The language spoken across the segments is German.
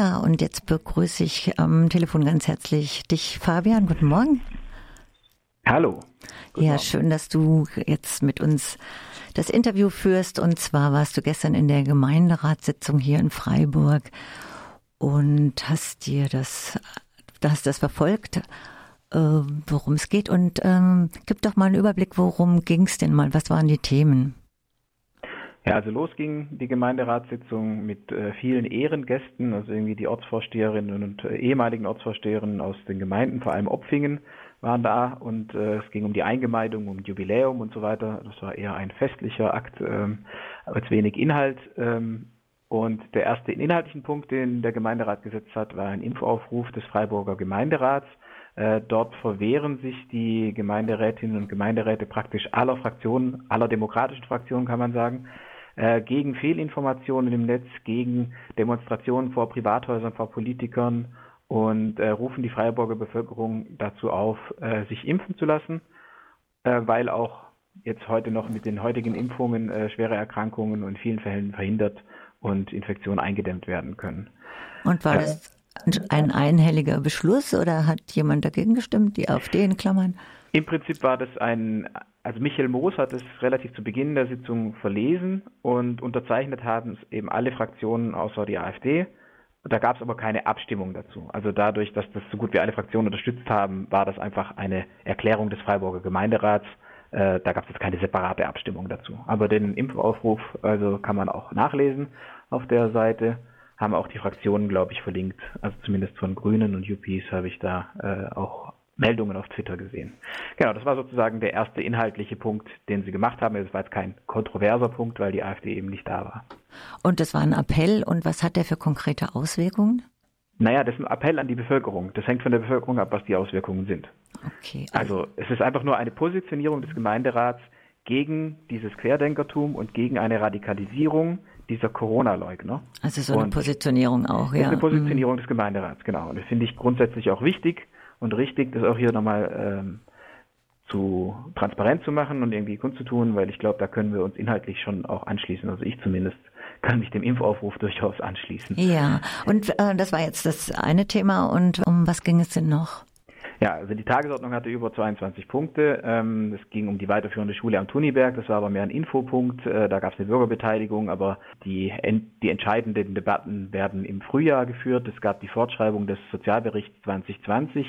Ja, und jetzt begrüße ich am Telefon ganz herzlich dich, Fabian. Guten Morgen. Hallo. Guten ja, Morgen. schön, dass du jetzt mit uns das Interview führst. Und zwar warst du gestern in der Gemeinderatssitzung hier in Freiburg und hast dir das, hast das verfolgt, äh, worum es geht. Und ähm, gib doch mal einen Überblick, worum ging es denn mal? Was waren die Themen? Ja, also los ging die Gemeinderatssitzung mit äh, vielen Ehrengästen, also irgendwie die Ortsvorsteherinnen und äh, ehemaligen Ortsvorsteherinnen aus den Gemeinden, vor allem Opfingen waren da und äh, es ging um die Eingemeindung, um Jubiläum und so weiter. Das war eher ein festlicher Akt, ähm, als wenig Inhalt. Ähm, und der erste inhaltlichen Punkt, den der Gemeinderat gesetzt hat, war ein Impfaufruf des Freiburger Gemeinderats. Äh, dort verwehren sich die Gemeinderätinnen und Gemeinderäte praktisch aller Fraktionen, aller demokratischen Fraktionen kann man sagen, äh, gegen Fehlinformationen im Netz, gegen Demonstrationen vor Privathäusern, vor Politikern und äh, rufen die Freiburger Bevölkerung dazu auf, äh, sich impfen zu lassen, äh, weil auch jetzt heute noch mit den heutigen Impfungen äh, schwere Erkrankungen und in vielen Fällen verhindert und Infektionen eingedämmt werden können. Und war das ein einhelliger Beschluss oder hat jemand dagegen gestimmt, die AfD in Klammern? Im Prinzip war das ein, also Michael Moos hat es relativ zu Beginn der Sitzung verlesen und unterzeichnet haben es eben alle Fraktionen außer die AfD. Da gab es aber keine Abstimmung dazu. Also dadurch, dass das so gut wie alle Fraktionen unterstützt haben, war das einfach eine Erklärung des Freiburger Gemeinderats. Äh, da gab es jetzt keine separate Abstimmung dazu. Aber den Impfaufruf also kann man auch nachlesen auf der Seite. Haben auch die Fraktionen, glaube ich, verlinkt. Also zumindest von Grünen und UPs habe ich da äh, auch Meldungen auf Twitter gesehen. Genau, das war sozusagen der erste inhaltliche Punkt, den sie gemacht haben. Es war jetzt kein kontroverser Punkt, weil die AfD eben nicht da war. Und das war ein Appell. Und was hat der für konkrete Auswirkungen? Naja, das ist ein Appell an die Bevölkerung. Das hängt von der Bevölkerung ab, was die Auswirkungen sind. Okay. Also, also es ist einfach nur eine Positionierung des Gemeinderats gegen dieses Querdenkertum und gegen eine Radikalisierung dieser Corona-Leugner. Also so eine und Positionierung auch, ja. Eine Positionierung mhm. des Gemeinderats, genau. Und das finde ich grundsätzlich auch wichtig und richtig, das auch hier nochmal ähm, zu transparent zu machen und irgendwie kundzutun, weil ich glaube, da können wir uns inhaltlich schon auch anschließen. Also ich zumindest kann mich dem Impfaufruf durchaus anschließen. Ja, und äh, das war jetzt das eine Thema. Und um was ging es denn noch? Ja, also die Tagesordnung hatte über 22 Punkte. Ähm, es ging um die weiterführende Schule am Tuniberg. Das war aber mehr ein Infopunkt. Äh, da gab es eine Bürgerbeteiligung, aber die, die entscheidenden Debatten werden im Frühjahr geführt. Es gab die Fortschreibung des Sozialberichts 2020.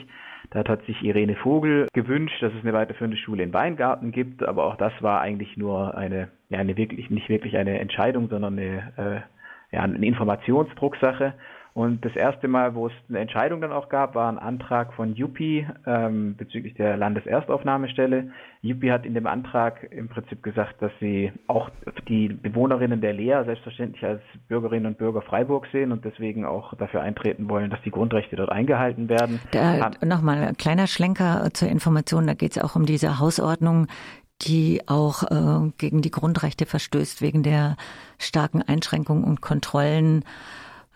Da hat sich Irene Vogel gewünscht, dass es eine weiterführende Schule in Weingarten gibt, aber auch das war eigentlich nur eine, ja, eine wirklich, nicht wirklich eine Entscheidung, sondern eine, äh, ja, eine Informationsdrucksache. Und das erste Mal, wo es eine Entscheidung dann auch gab, war ein Antrag von Juppie ähm, bezüglich der Landeserstaufnahmestelle. Juppie hat in dem Antrag im Prinzip gesagt, dass sie auch die Bewohnerinnen der Lea selbstverständlich als Bürgerinnen und Bürger Freiburg sehen und deswegen auch dafür eintreten wollen, dass die Grundrechte dort eingehalten werden. Nochmal ein kleiner Schlenker zur Information, da geht es auch um diese Hausordnung, die auch äh, gegen die Grundrechte verstößt wegen der starken Einschränkungen und Kontrollen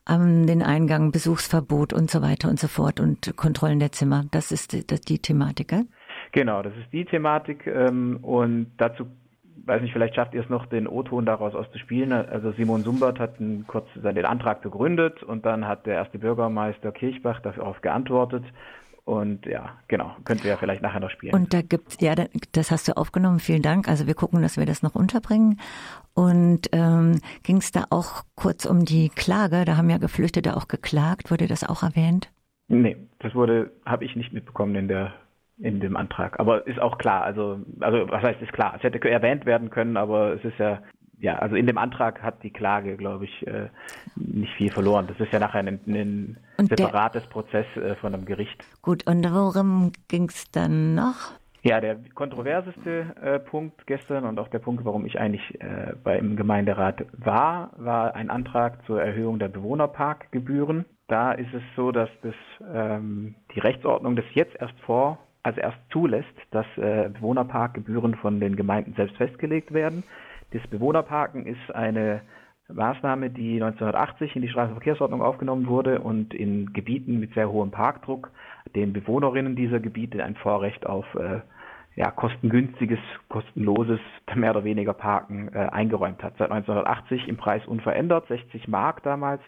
an den Eingang, Besuchsverbot und so weiter und so fort und Kontrollen der Zimmer. Das ist die, das die Thematik, gell? Genau, das ist die Thematik ähm, und dazu weiß nicht, vielleicht schafft ihr es noch, den O-Ton daraus auszuspielen. Also Simon Sumbert hat einen, kurz den Antrag begründet und dann hat der erste Bürgermeister Kirchbach darauf geantwortet und ja, genau, könnt ihr ja vielleicht nachher noch spielen. Und da gibt's, ja, das hast du aufgenommen, vielen Dank. Also wir gucken, dass wir das noch unterbringen. Und ähm, ging es da auch kurz um die Klage? Da haben ja Geflüchtete auch geklagt. Wurde das auch erwähnt? Nee, das wurde, habe ich nicht mitbekommen in der in dem Antrag. Aber ist auch klar, also, also was heißt ist klar, es hätte erwähnt werden können, aber es ist ja ja, also in dem Antrag hat die Klage, glaube ich, äh, nicht viel verloren. Das ist ja nachher ein, ein separates der, Prozess äh, von einem Gericht. Gut, und worum ging es dann noch? Ja, der kontroverseste äh, Punkt gestern und auch der Punkt, warum ich eigentlich äh, beim Gemeinderat war, war ein Antrag zur Erhöhung der Bewohnerparkgebühren. Da ist es so, dass das, ähm, die Rechtsordnung das jetzt erst vor, also erst zulässt, dass äh, Bewohnerparkgebühren von den Gemeinden selbst festgelegt werden. Das Bewohnerparken ist eine Maßnahme, die 1980 in die Straßenverkehrsordnung aufgenommen wurde und in Gebieten mit sehr hohem Parkdruck den Bewohnerinnen dieser Gebiete ein Vorrecht auf äh, ja, kostengünstiges, kostenloses, mehr oder weniger Parken äh, eingeräumt hat. Seit 1980 im Preis unverändert, 60 Mark damals.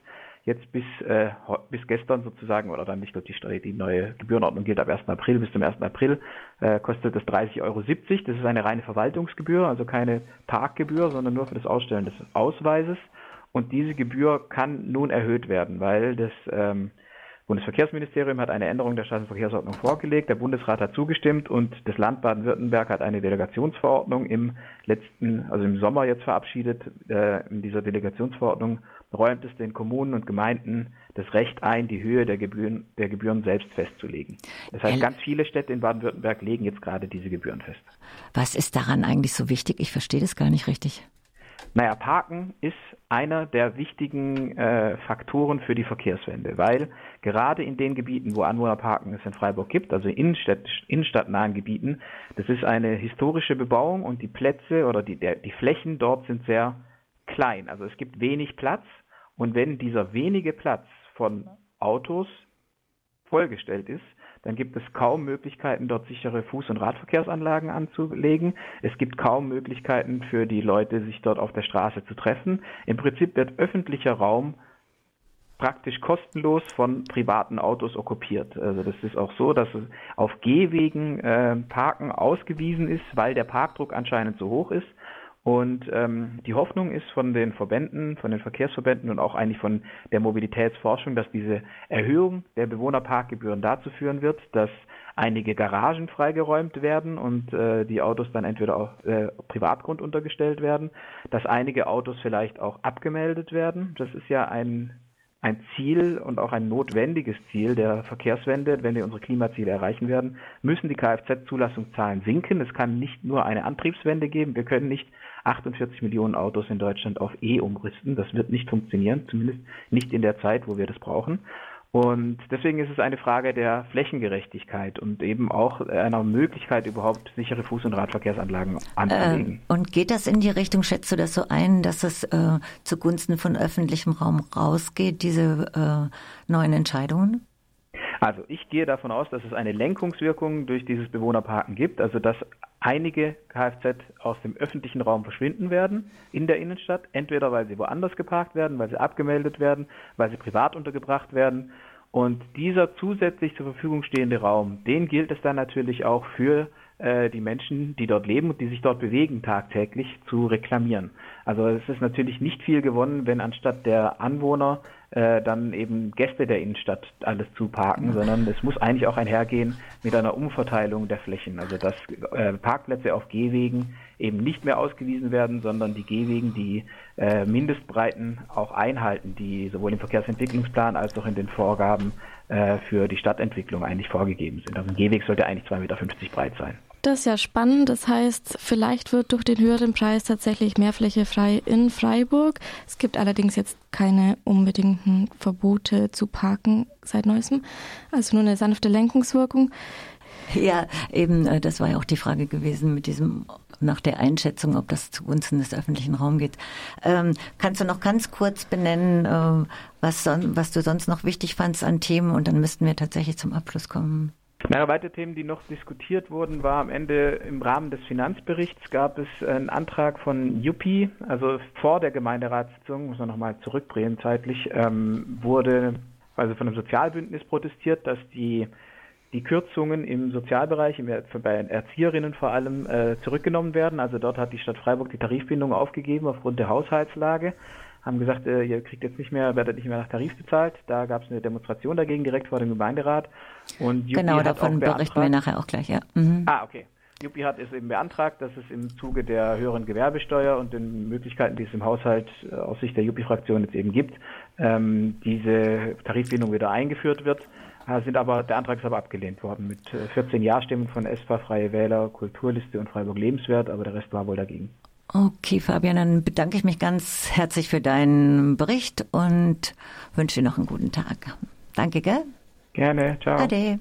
Jetzt bis, äh, bis gestern sozusagen, oder dann, ich glaube, die, die neue Gebührenordnung gilt ab 1. April, bis zum 1. April äh, kostet das 30,70 Euro. Das ist eine reine Verwaltungsgebühr, also keine Parkgebühr, sondern nur für das Ausstellen des Ausweises. Und diese Gebühr kann nun erhöht werden, weil das ähm, Bundesverkehrsministerium hat eine Änderung der Straßenverkehrsordnung vorgelegt, der Bundesrat hat zugestimmt und das Land Baden-Württemberg hat eine Delegationsverordnung im letzten, also im Sommer jetzt verabschiedet. Äh, in dieser Delegationsverordnung räumt es den Kommunen und Gemeinden das Recht ein, die Höhe der Gebühren, der Gebühren selbst festzulegen. Das heißt, ganz viele Städte in Baden-Württemberg legen jetzt gerade diese Gebühren fest. Was ist daran eigentlich so wichtig? Ich verstehe das gar nicht richtig. Naja, Parken ist einer der wichtigen äh, Faktoren für die Verkehrswende, weil gerade in den Gebieten, wo Anwohnerparken es in Freiburg gibt, also Innenstadt, innenstadtnahen Gebieten, das ist eine historische Bebauung und die Plätze oder die, der, die Flächen dort sind sehr klein. Also es gibt wenig Platz und wenn dieser wenige Platz von Autos vollgestellt ist, dann gibt es kaum Möglichkeiten, dort sichere Fuß- und Radverkehrsanlagen anzulegen. Es gibt kaum Möglichkeiten für die Leute, sich dort auf der Straße zu treffen. Im Prinzip wird öffentlicher Raum praktisch kostenlos von privaten Autos okkupiert. Also das ist auch so, dass auf Gehwegen äh, Parken ausgewiesen ist, weil der Parkdruck anscheinend so hoch ist. Und ähm, die Hoffnung ist von den Verbänden, von den Verkehrsverbänden und auch eigentlich von der Mobilitätsforschung, dass diese Erhöhung der Bewohnerparkgebühren dazu führen wird, dass einige Garagen freigeräumt werden und äh, die Autos dann entweder auf äh, Privatgrund untergestellt werden, dass einige Autos vielleicht auch abgemeldet werden. Das ist ja ein ein Ziel und auch ein notwendiges Ziel der Verkehrswende, wenn wir unsere Klimaziele erreichen werden, müssen die Kfz-Zulassungszahlen sinken. Es kann nicht nur eine Antriebswende geben. Wir können nicht 48 Millionen Autos in Deutschland auf E umrüsten. Das wird nicht funktionieren, zumindest nicht in der Zeit, wo wir das brauchen. Und deswegen ist es eine Frage der Flächengerechtigkeit und eben auch einer Möglichkeit, überhaupt sichere Fuß- und Radverkehrsanlagen anzulegen. Äh, und geht das in die Richtung, schätzt du das so ein, dass es äh, zugunsten von öffentlichem Raum rausgeht, diese äh, neuen Entscheidungen? Also ich gehe davon aus, dass es eine Lenkungswirkung durch dieses Bewohnerparken gibt, also dass einige Kfz aus dem öffentlichen Raum verschwinden werden in der Innenstadt, entweder weil sie woanders geparkt werden, weil sie abgemeldet werden, weil sie privat untergebracht werden. Und dieser zusätzlich zur Verfügung stehende Raum, den gilt es dann natürlich auch für äh, die Menschen, die dort leben und die sich dort bewegen tagtäglich, zu reklamieren. Also es ist natürlich nicht viel gewonnen, wenn anstatt der Anwohner äh, dann eben Gäste der Innenstadt alles zu parken, sondern es muss eigentlich auch einhergehen mit einer Umverteilung der Flächen. Also dass äh, Parkplätze auf Gehwegen eben nicht mehr ausgewiesen werden, sondern die Gehwegen die äh, Mindestbreiten auch einhalten, die sowohl im Verkehrsentwicklungsplan als auch in den Vorgaben äh, für die Stadtentwicklung eigentlich vorgegeben sind. Also ein Gehweg sollte eigentlich 2,50 Meter breit sein. Das ist ja spannend. Das heißt, vielleicht wird durch den höheren Preis tatsächlich mehr Fläche frei in Freiburg. Es gibt allerdings jetzt keine unbedingten Verbote zu parken seit neuestem. Also nur eine sanfte Lenkungswirkung. Ja, eben, äh, das war ja auch die Frage gewesen mit diesem, nach der Einschätzung, ob das zugunsten des öffentlichen Raums geht. Ähm, kannst du noch ganz kurz benennen, äh, was, was du sonst noch wichtig fandst an Themen und dann müssten wir tatsächlich zum Abschluss kommen. Mehrere weitere Themen, die noch diskutiert wurden, war am Ende im Rahmen des Finanzberichts gab es einen Antrag von Juppie, also vor der Gemeinderatssitzung, muss man nochmal zurückbringen zeitlich, ähm, wurde also von einem Sozialbündnis protestiert, dass die die Kürzungen im Sozialbereich, im, bei Erzieherinnen vor allem, äh, zurückgenommen werden. Also dort hat die Stadt Freiburg die Tarifbindung aufgegeben aufgrund der Haushaltslage haben gesagt, äh, ihr kriegt jetzt nicht mehr, werdet nicht mehr nach Tarif bezahlt. Da gab es eine Demonstration dagegen direkt vor dem Gemeinderat. Und Juppie genau, davon berichten wir nachher auch gleich, ja. Mhm. Ah, okay. Juppie hat es eben beantragt, dass es im Zuge der höheren Gewerbesteuer und den Möglichkeiten, die es im Haushalt äh, aus Sicht der Juppie-Fraktion jetzt eben gibt, ähm, diese Tarifbindung wieder eingeführt wird. Äh, sind aber, der Antrag ist aber abgelehnt worden mit 14 äh, Ja-Stimmen von ESPA, Freie Wähler, Kulturliste und Freiburg Lebenswert, aber der Rest war wohl dagegen. Okay, Fabian, dann bedanke ich mich ganz herzlich für deinen Bericht und wünsche dir noch einen guten Tag. Danke, gell? Gerne, ciao. Ade.